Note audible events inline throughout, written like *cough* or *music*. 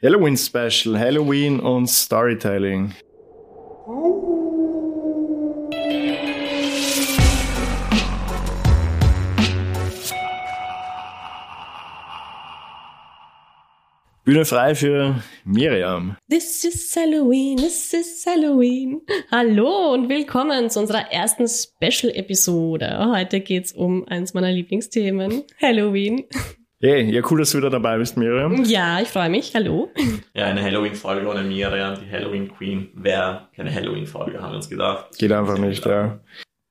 Halloween Special, Halloween und Storytelling. Bühne frei für Miriam. This is Halloween, this is Halloween. Hallo und willkommen zu unserer ersten Special-Episode. Heute geht's um eins meiner Lieblingsthemen, Halloween. Hey, ja, cool, dass du wieder dabei bist, Miriam. Ja, ich freue mich. Hallo. Ja, eine Halloween-Folge ohne Miriam, die Halloween Queen, wäre keine Halloween-Folge, haben wir uns gedacht. Geht einfach nicht, ja.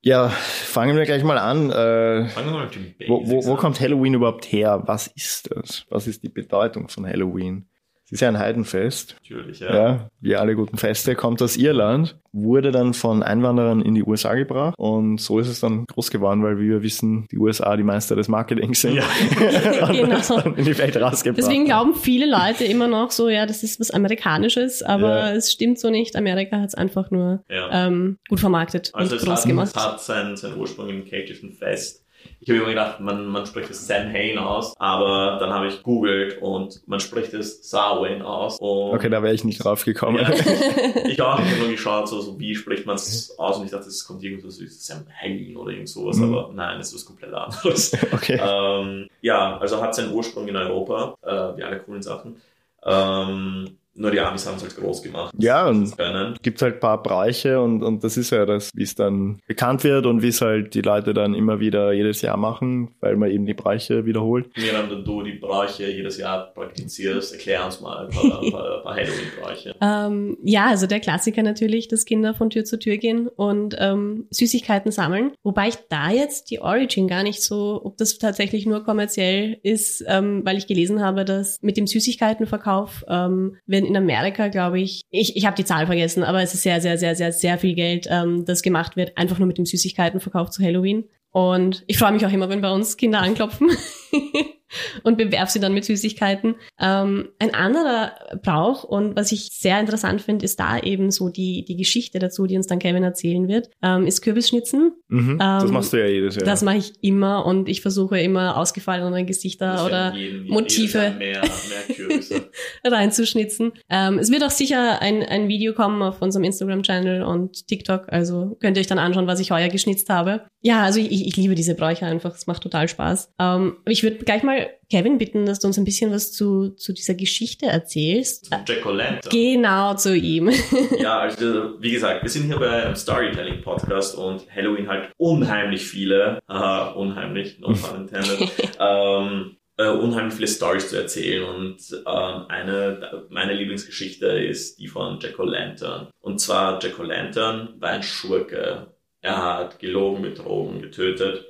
Ja, fangen wir gleich mal an. Äh, Fangen wir mal mit dem Basics wo, wo, wo kommt Halloween überhaupt her? Was ist das? Was ist die Bedeutung von Halloween? Es ist ja ein Heidenfest. Natürlich, Ja. ja. wie alle guten Feste, kommt aus Irland, wurde dann von Einwanderern in die USA gebracht und so ist es dann groß geworden, weil wie wir wissen, die USA die Meister des Marketings sind. Ja. *laughs* und Genau. das dann in die Welt rausgebracht. Deswegen glauben viele Leute immer noch so, ja, das ist was Amerikanisches, aber Ja. es stimmt so nicht. Amerika hat es einfach nur Ja. ähm, gut vermarktet Also und es groß hat, gemacht. es hat seinen, seinen Ursprung im keltischen Fest. Ich habe immer gedacht, man, man spricht es Samhain aus, aber dann habe ich googelt und man spricht es Samhain aus. Okay, da wäre ich nicht drauf gekommen. Ja. *laughs* ich auch, ich habe nur geschaut, so, so wie spricht man es aus und ich dachte, es kommt irgendwas so wie Samhain oder irgend sowas, Mhm. aber nein, es ist was komplett anderes. *laughs* Okay. ähm, ja, also hat seinen Ursprung in Europa, äh, wie alle coolen Sachen. Ähm, nur die Amis haben es halt groß gemacht. Ja, und gibt halt ein paar Bräuche und, und das ist ja das, wie es dann bekannt wird und wie es halt die Leute dann immer wieder jedes Jahr machen, weil man eben die Bräuche wiederholt. Während du die Bräuche jedes Jahr praktizierst, erklär uns mal ein paar, ein paar, Halloween-Bräuche. *laughs* Ähm, ja, also der Klassiker natürlich, dass Kinder von Tür zu Tür gehen und ähm, Süßigkeiten sammeln. Wobei ich da jetzt die Origin gar nicht so, ob das tatsächlich nur kommerziell ist, ähm, weil ich gelesen habe, dass mit dem Süßigkeitenverkauf ähm, werden in Amerika, glaube ich, ich, ich habe die Zahl vergessen, aber es ist sehr, sehr, sehr, sehr, sehr viel Geld, ähm, das gemacht wird, einfach nur mit dem Süßigkeitenverkauf zu Halloween. Und ich freue mich auch immer, wenn bei uns Kinder anklopfen *laughs* *laughs* und bewerf sie dann mit Süßigkeiten. Ähm, ein anderer Brauch und was ich sehr interessant finde, ist da eben so die, die Geschichte dazu, die uns dann Kevin erzählen wird, ähm, ist Kürbisschnitzen. Mhm. das Ähm, machst du ja jedes Jahr. Das mache ich immer und ich versuche immer ausgefallene Gesichter Das oder jeden- Motive. Mehr, mehr *laughs* reinzuschnitzen. Ähm, es wird auch sicher ein, ein Video kommen auf unserem Instagram-Channel und TikTok, also könnt ihr euch dann anschauen, was ich heuer geschnitzt habe. Ja, also ich, ich liebe diese Bräuche einfach, es macht total Spaß. Ähm, aber ich würde gleich mal Kevin bitten, dass du uns ein bisschen was zu, zu dieser Geschichte erzählst. Zum Jack O'Lantern. Genau zu ihm. *laughs* Ja, also wie gesagt, wir sind hier bei einem Storytelling-Podcast und Halloween halt unheimlich viele, haha, unheimlich, no pun intended, *laughs* ähm, äh, unheimlich viele Stories zu erzählen und ähm, eine meine Lieblingsgeschichte ist die von Jack O'Lantern. Und zwar Jack O'Lantern war ein Schurke. Er hat gelogen, betrogen, getötet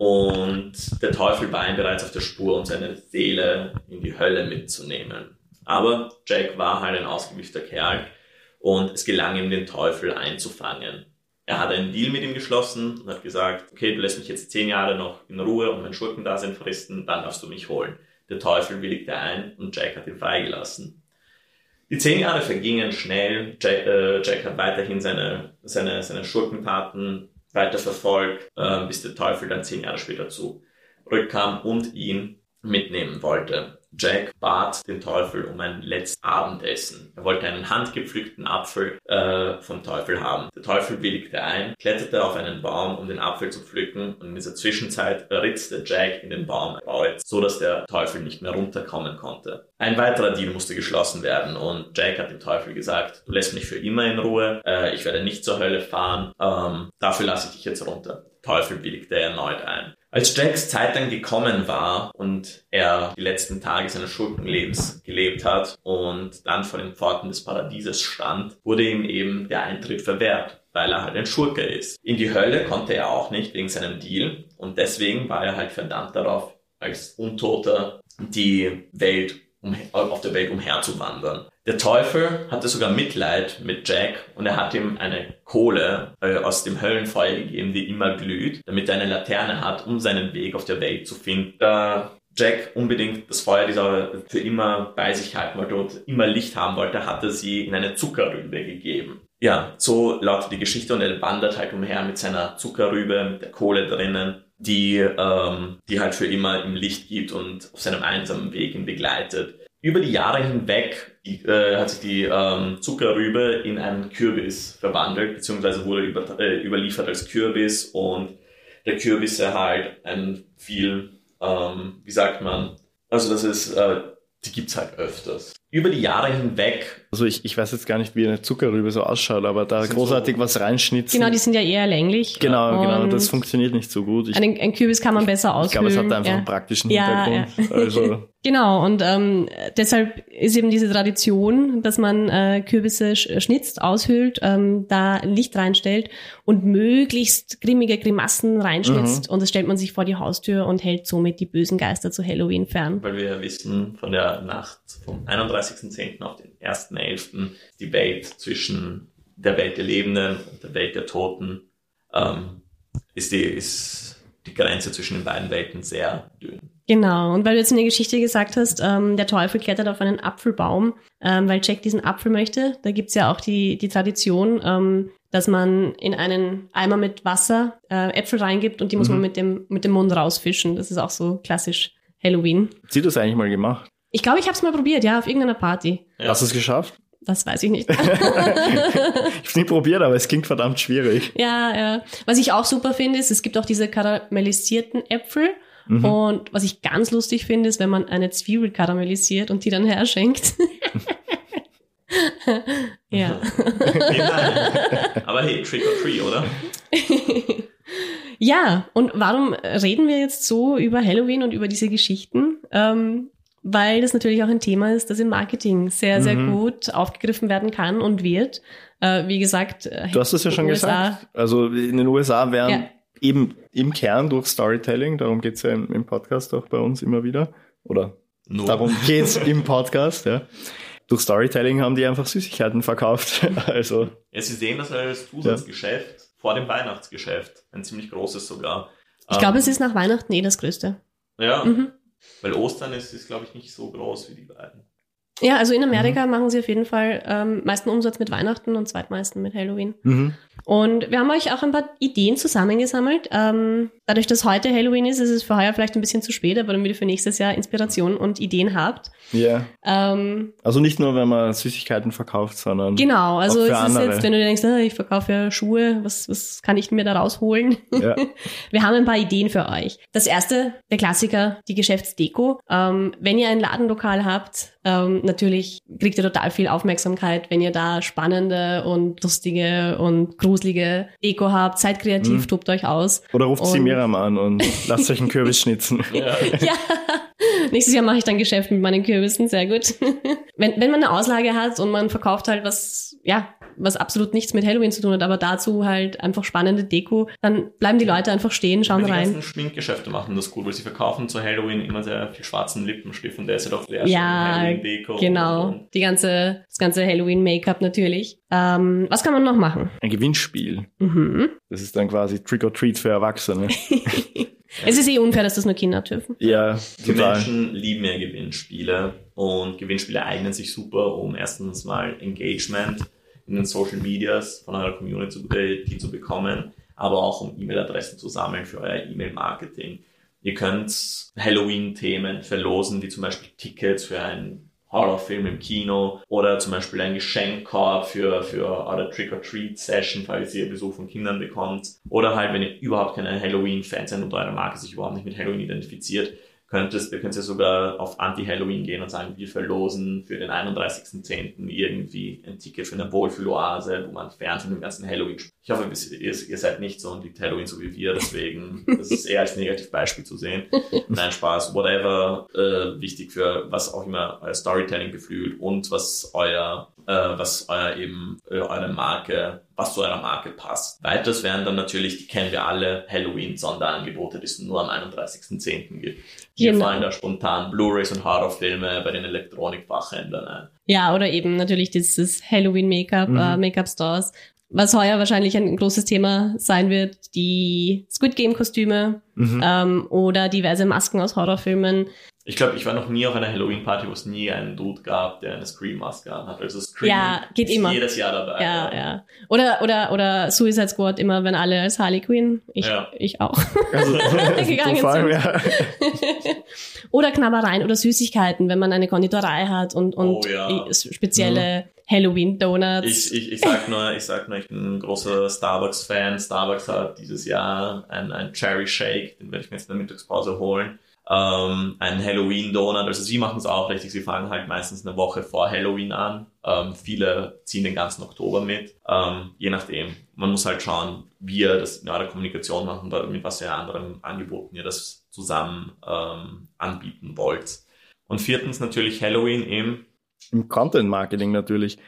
und der Teufel war ihm bereits auf der Spur, um seine Seele in die Hölle mitzunehmen. Aber Jack war halt ein ausgewiefter Kerl und es gelang ihm, den Teufel einzufangen. Er hat einen Deal mit ihm geschlossen und hat gesagt, okay, du lässt mich jetzt zehn Jahre noch in Ruhe und mein Schurkendasein fristen, dann darfst du mich holen. Der Teufel willigte ein und Jack hat ihn freigelassen. Die zehn Jahre vergingen schnell. Jack, äh, Jack hat weiterhin seine, seine, seine Schurkentaten weiter verfolgt, äh, bis der Teufel dann zehn Jahre später zurückkam und ihn mitnehmen wollte. Jack bat den Teufel um ein letztes Abendessen. Er wollte einen handgepflückten Apfel äh, vom Teufel haben. Der Teufel willigte ein, kletterte auf einen Baum, um den Apfel zu pflücken und in dieser Zwischenzeit ritzte Jack in den Baum kreuz, so dass der Teufel nicht mehr runterkommen konnte. Ein weiterer Deal musste geschlossen werden und Jack hat dem Teufel gesagt, du lässt mich für immer in Ruhe, äh, ich werde nicht zur Hölle fahren, ähm, dafür lasse ich dich jetzt runter. Teufel willigte erneut ein. Als Jacks Zeit dann gekommen war und er die letzten Tage seines Schurkenlebens gelebt hat und dann vor den Pforten des Paradieses stand, wurde ihm eben der Eintritt verwehrt, weil er halt ein Schurke ist. In die Hölle konnte er auch nicht wegen seinem Deal und deswegen war er halt verdammt darauf, als Untoter die Welt um, auf der Welt umherzuwandern. Der Teufel hatte sogar Mitleid mit Jack und er hat ihm eine Kohle äh, aus dem Höllenfeuer gegeben, die immer glüht, damit er eine Laterne hat, um seinen Weg auf der Welt zu finden. Da Jack unbedingt das Feuer dieser für immer bei sich halten wollte und immer Licht haben wollte, hat er sie in eine Zuckerrübe gegeben. Ja, so lautet die Geschichte und er wandert halt umher mit seiner Zuckerrübe, mit der Kohle drinnen, die, ähm, die halt für immer im Licht gibt und auf seinem einsamen Weg ihn begleitet. Über die Jahre hinweg äh, hat sich die ähm, Zuckerrübe in einen Kürbis verwandelt, beziehungsweise wurde über, äh, überliefert als Kürbis und der Kürbis halt ein viel, ähm, wie sagt man, also das ist, äh, die gibt's halt öfters über die Jahre hinweg. Also ich, ich weiß jetzt gar nicht, wie eine Zuckerrübe so ausschaut, aber da großartig so was reinschnitzen. Genau, die sind ja eher länglich. Genau, genau, das funktioniert nicht so gut. Ich, ein, ein Kürbis kann man besser aushöhlen. Ich glaube, es hat einfach ja. einen praktischen Hintergrund. Ja, ja. *laughs* Also Genau, und ähm, deshalb ist eben diese Tradition, dass man äh, Kürbisse schnitzt, aushöhlt, ähm, da Licht reinstellt und möglichst grimmige Grimassen reinschnitzt. Mhm. Und das stellt man sich vor die Haustür und hält somit die bösen Geister zu Halloween fern. Weil wir ja wissen, von der Nacht vom 31.10. auf den 1.11. die Welt zwischen der Welt der Lebenden und der Welt der Toten ähm, ist, die, ist die Grenze zwischen den beiden Welten sehr dünn. Genau, und weil du jetzt in der Geschichte gesagt hast, ähm, der Teufel klettert auf einen Apfelbaum, ähm, weil Jack diesen Apfel möchte. Da gibt's ja auch die, die Tradition, ähm, dass man in einen Eimer mit Wasser äh, Äpfel reingibt und die muss mhm. man mit dem, mit dem Mund rausfischen. Das ist auch so klassisch Halloween. Sie das eigentlich mal gemacht? Ich glaube, ich habe es mal probiert, ja, auf irgendeiner Party. Ja. Hast du es geschafft? Das weiß ich nicht. *laughs* ich habe es nie probiert, aber es klingt verdammt schwierig. Ja, ja. Was ich auch super finde, ist, es gibt auch diese karamellisierten Äpfel. Mhm. Und was ich ganz lustig finde, ist, wenn man eine Zwiebel karamellisiert und die dann herschenkt. *laughs* ja. Aber hey, Trick or Treat, oder? *laughs* ja, und warum reden wir jetzt so über Halloween und über diese Geschichten? Ähm, weil das natürlich auch ein Thema ist, das im Marketing sehr, sehr mhm. gut aufgegriffen werden kann und wird. Äh, wie gesagt, äh, du hast es ja schon USA, gesagt. Also in den USA werden ja eben im Kern durch Storytelling, darum geht's ja im, im, Podcast auch bei uns immer wieder, oder no. darum *laughs* geht's im Podcast, ja. Durch Storytelling haben die einfach Süßigkeiten verkauft. *laughs* also. Ja, sie sehen das als Zusatzgeschäft ja. vor dem Weihnachtsgeschäft. Ein ziemlich großes sogar. Ich glaube, ähm, es ist nach Weihnachten eh das Größte. Ja. Mhm. Weil Ostern ist, ist glaube ich, nicht so groß wie die beiden. Ja, also in Amerika mhm. machen sie auf jeden Fall ähm, meisten Umsatz mit Weihnachten und zweitmeisten mit Halloween. Mhm. Und wir haben euch auch ein paar Ideen zusammengesammelt. Ähm, dadurch, dass heute Halloween ist, ist es für heuer vielleicht ein bisschen zu spät, aber damit ihr für nächstes Jahr Inspiration und Ideen habt. Ja. Ähm, also nicht nur, wenn man Süßigkeiten verkauft, sondern. Genau, also es ist andere. jetzt, wenn du denkst, ah, ich verkaufe ja Schuhe, was, was kann ich mir da rausholen? Ja. *laughs* wir haben ein paar Ideen für euch. Das erste, der Klassiker, die Geschäftsdeko. Ähm, wenn ihr ein Ladenlokal habt, ähm, natürlich kriegt ihr total viel Aufmerksamkeit, wenn ihr da spannende und lustige und gruselige Deko habt. Seid kreativ, mhm. tobt euch aus. Oder ruft sie Miriam an und lasst euch einen Kürbis schnitzen. *laughs* ja. ja. Nächstes Jahr mache ich dann Geschäft mit meinen Kürbissen, sehr gut. *laughs* wenn, wenn man eine Auslage hat und man verkauft halt was, ja, was absolut nichts mit Halloween zu tun hat, aber dazu halt einfach spannende Deko, dann bleiben die Leute einfach stehen, schauen die rein. Die ganzen Schminkgeschäfte machen das gut, weil sie verkaufen zu Halloween immer sehr viel schwarzen Lippenstift und der ist ja doch leer. Ja, Halloween-Deko. Genau. Und, und. Die ganze, das ganze Halloween-Make-up natürlich. Ähm, was kann man noch machen? Ein Gewinnspiel. Mhm. Das ist dann quasi Trick or Treat für Erwachsene. *laughs* Es ist eh unfair, dass das nur Kinder dürfen. Ja, die Menschen lieben ja Gewinnspiele und Gewinnspiele eignen sich super, um erstens mal Engagement in den Social Medias von eurer Community zu bekommen, aber auch um E-Mail-Adressen zu sammeln für euer E-Mail-Marketing. Ihr könnt Halloween-Themen verlosen, wie zum Beispiel Tickets für ein Horrorfilm im Kino oder zum Beispiel ein Geschenkkorb für, für eure Trick-or-Treat-Session, falls ihr Besuch von Kindern bekommt. Oder halt, wenn ihr überhaupt keine Halloween-Fans seid und eure Marke sich überhaupt nicht mit Halloween identifiziert, könntest, ihr könnt ja sogar auf Anti-Halloween gehen und sagen, wir verlosen für den 31.10. irgendwie ein Ticket für eine Wohlfühloase, wo man fern von dem ganzen Halloween Ich hoffe, ihr, ihr seid nicht so und liebt Halloween so wie wir, deswegen, *laughs* das ist eher als Negativbeispiel zu sehen. Nein, Spaß, whatever, äh, wichtig für was auch immer euer Storytelling gefühlt und was euer, was euer eben, äh, eure Marke was zu eurer Marke passt. Weiters wären dann natürlich, die kennen wir alle, Halloween-Sonderangebote, die es nur am 31.10. gibt. Hier genau. fallen da spontan Blu-rays und Horrorfilme bei den Elektronikfachhändlern ein. Ja, oder eben natürlich dieses Halloween-Make-up, mhm. äh, Make-up-Stores. Was heuer wahrscheinlich ein großes Thema sein wird, die Squid Game-Kostüme mhm. ähm, oder diverse Masken aus Horrorfilmen. Ich glaube, ich war noch nie auf einer Halloween-Party, wo es nie einen Dude gab, der eine Scream-Maske anhat. Also Scream ja, geht ist immer. jedes Jahr dabei. Ja, ja. Oder, oder, oder Suicide Squad immer, wenn alle als Harley Quinn. Ich, Ja. ich auch. Also, *laughs* *laughs* Gegangen vor allem, sind. ja. *laughs* oder Knabbereien oder Süßigkeiten, wenn man eine Konditorei hat und, und Oh ja. spezielle Halloween-Donuts. Ich, ich, ich sag nur, ich sag nur, ich bin ein großer Starbucks-Fan. Starbucks hat dieses Jahr ein, ein Cherry Shake, den werde ich mir jetzt in der Mittagspause holen. Ähm, ein Halloween-Donut. Also sie machen es auch richtig. Sie fangen halt meistens eine Woche vor Halloween an. Ähm, viele ziehen den ganzen Oktober mit. Ähm, je nachdem. Man muss halt schauen, wie ihr das in eurer Kommunikation macht und mit was für anderen Angeboten ihr das zusammen ähm, anbieten wollt. Und viertens natürlich Halloween eben. Im Content Marketing natürlich.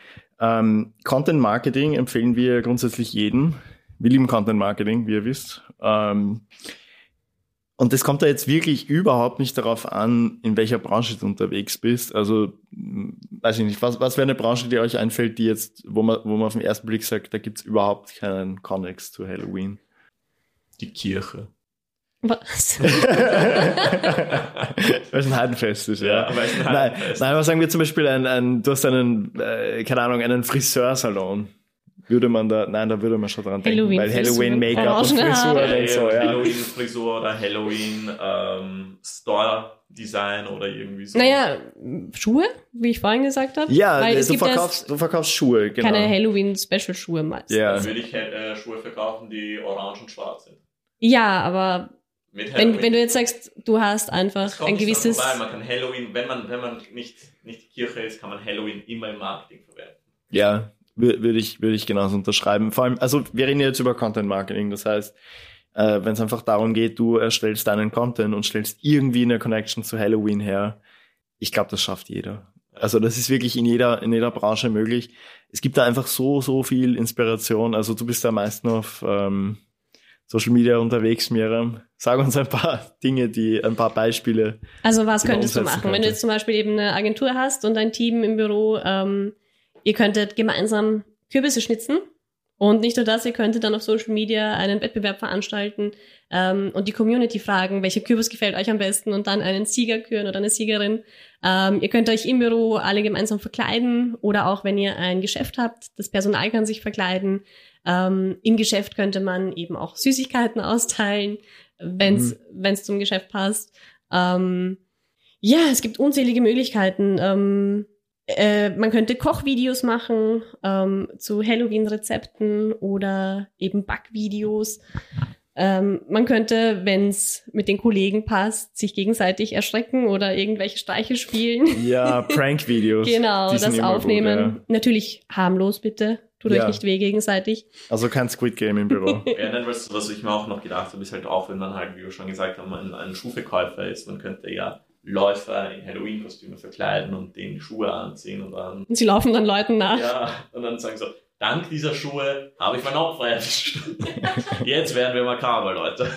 Ähm, Content Marketing empfehlen wir grundsätzlich jedem. Wir lieben Content Marketing, wie ihr wisst. Ähm, und es kommt da jetzt wirklich überhaupt nicht darauf an, in welcher Branche du unterwegs bist. Also, m, weiß ich nicht, was, was wäre eine Branche, die euch einfällt, die jetzt, wo man, wo man auf den ersten Blick sagt, da gibt's überhaupt keinen Connex zu Halloween. Die Kirche. Was? *laughs* Weil es ein Heidenfest ist, ja. Ja, weil es ein nein, Heidenfest. nein, aber sagen wir zum Beispiel, ein, ein, du hast einen, äh, keine Ahnung, einen Friseursalon. Würde man da, nein, da würde man schon dran denken, weil Halloween-Frisur, Halloween Make-up und Frisur Haare. und so, ja. Halloween-Frisur oder Halloween ähm, Store-Design oder irgendwie so. naja, Schuhe, wie ich vorhin gesagt habe. Ja, Weil es du gibt verkaufst, du verkaufst Schuhe, genau. keine Halloween-Special-Schuhe meistens. Ja. Dann würde ich äh, Schuhe verkaufen, die orange und schwarz sind. Ja, aber wenn, wenn du jetzt sagst, du hast einfach ein gewisses... vorbei. Man kann Halloween, wenn man, wenn man nicht, nicht die Kirche ist, kann man Halloween immer im Marketing verwenden. Ja, würde ich, würde ich genauso unterschreiben. Vor allem, also wir reden jetzt über Content Marketing, das heißt, äh, wenn es einfach darum geht, du erstellst deinen Content und stellst irgendwie eine Connection zu Halloween her, ich glaube, das schafft jeder. Also das ist wirklich in jeder, in jeder Branche möglich. Es gibt da einfach so, so viel Inspiration. Also du bist da am meisten auf ähm, Social Media unterwegs, Miriam. Sag uns ein paar Dinge, die, ein paar Beispiele. Also was könntest du machen? Wenn könnte. du jetzt zum Beispiel eben eine Agentur hast und ein Team im Büro, ähm, ihr könntet gemeinsam Kürbisse schnitzen und nicht nur das, ihr könntet dann auf Social Media einen Wettbewerb veranstalten ähm, und die Community fragen, welcher Kürbis gefällt euch am besten und dann einen Sieger küren oder eine Siegerin. Ähm, ihr könnt euch im Büro alle gemeinsam verkleiden oder auch wenn ihr ein Geschäft habt, das Personal kann sich verkleiden. Ähm, Im Geschäft könnte man eben auch Süßigkeiten *laughs* austeilen, wenn es wenn's zum Geschäft passt. Ähm, ja, es gibt unzählige Möglichkeiten. Äh, man könnte Kochvideos machen ähm, zu Halloween-Rezepten oder eben Backvideos. Ähm, man könnte, wenn es mit den Kollegen passt, sich gegenseitig erschrecken oder irgendwelche Streiche spielen. Ja, *laughs* Prank-Videos. genau, das immer gut, aufnehmen. ja. Natürlich harmlos bitte. Tut Ja. euch nicht weh gegenseitig. Also kein Squid Game im Büro. *laughs* Ja, dann was, was ich mir auch noch gedacht habe, ist halt auch, wenn man halt, wie wir schon gesagt haben, ein, ein Schuhverkäufer ist, man könnte ja Läufer in Halloween-Kostüme verkleiden und denen Schuhe anziehen und dann, Und sie laufen dann Leuten nach. ja, und dann sagen so, dank dieser Schuhe habe ich mein Opfer erwischt. *laughs* Jetzt werden wir makaber, Leute.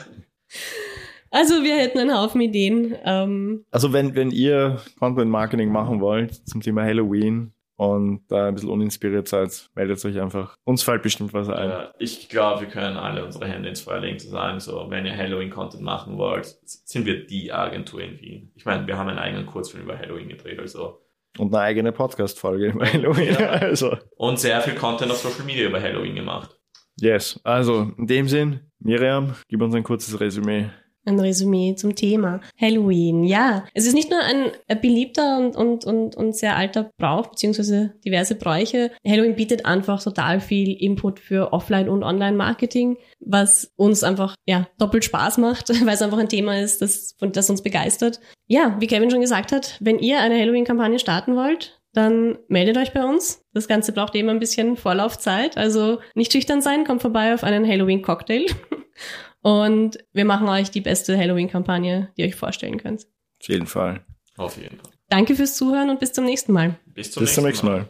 Also wir hätten einen Haufen Ideen. Ähm, Also wenn, wenn ihr Content Marketing machen wollt zum Thema Halloween und da ein bisschen uninspiriert seid, meldet euch einfach. Uns fällt bestimmt was ein. Äh, ich glaube, wir können alle unsere Hände ins Feuer legen, zu sagen, so, wenn ihr Halloween-Content machen wollt, sind wir die Agentur in Wien. Ich meine, wir haben einen eigenen Kurzfilm über Halloween gedreht, also. Und eine eigene Podcast-Folge über Halloween. Ja. *laughs* Also, Und sehr viel Content auf Social Media über Halloween gemacht. yes. Also, in dem Sinn, Miriam, gib uns ein kurzes Resümee. Ein Resümee zum Thema Halloween. Ja, es ist nicht nur ein beliebter und, und, und, und sehr alter Brauch, beziehungsweise diverse Bräuche. Halloween bietet einfach total viel Input für Offline- und Online-Marketing, was uns einfach ja doppelt Spaß macht, *laughs* weil es einfach ein Thema ist, das, das uns begeistert. Ja, wie Kevin schon gesagt hat, wenn ihr eine Halloween-Kampagne starten wollt, dann meldet euch bei uns. Das Ganze braucht immer ein bisschen Vorlaufzeit, also nicht schüchtern sein, kommt vorbei auf einen Halloween-Cocktail. *laughs* Und wir machen euch die beste Halloween-Kampagne, die ihr euch vorstellen könnt. Auf jeden Fall. Auf jeden Fall. Danke fürs Zuhören und bis zum nächsten Mal. Bis zum Bis zum nächsten nächsten Mal.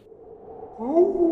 Mal.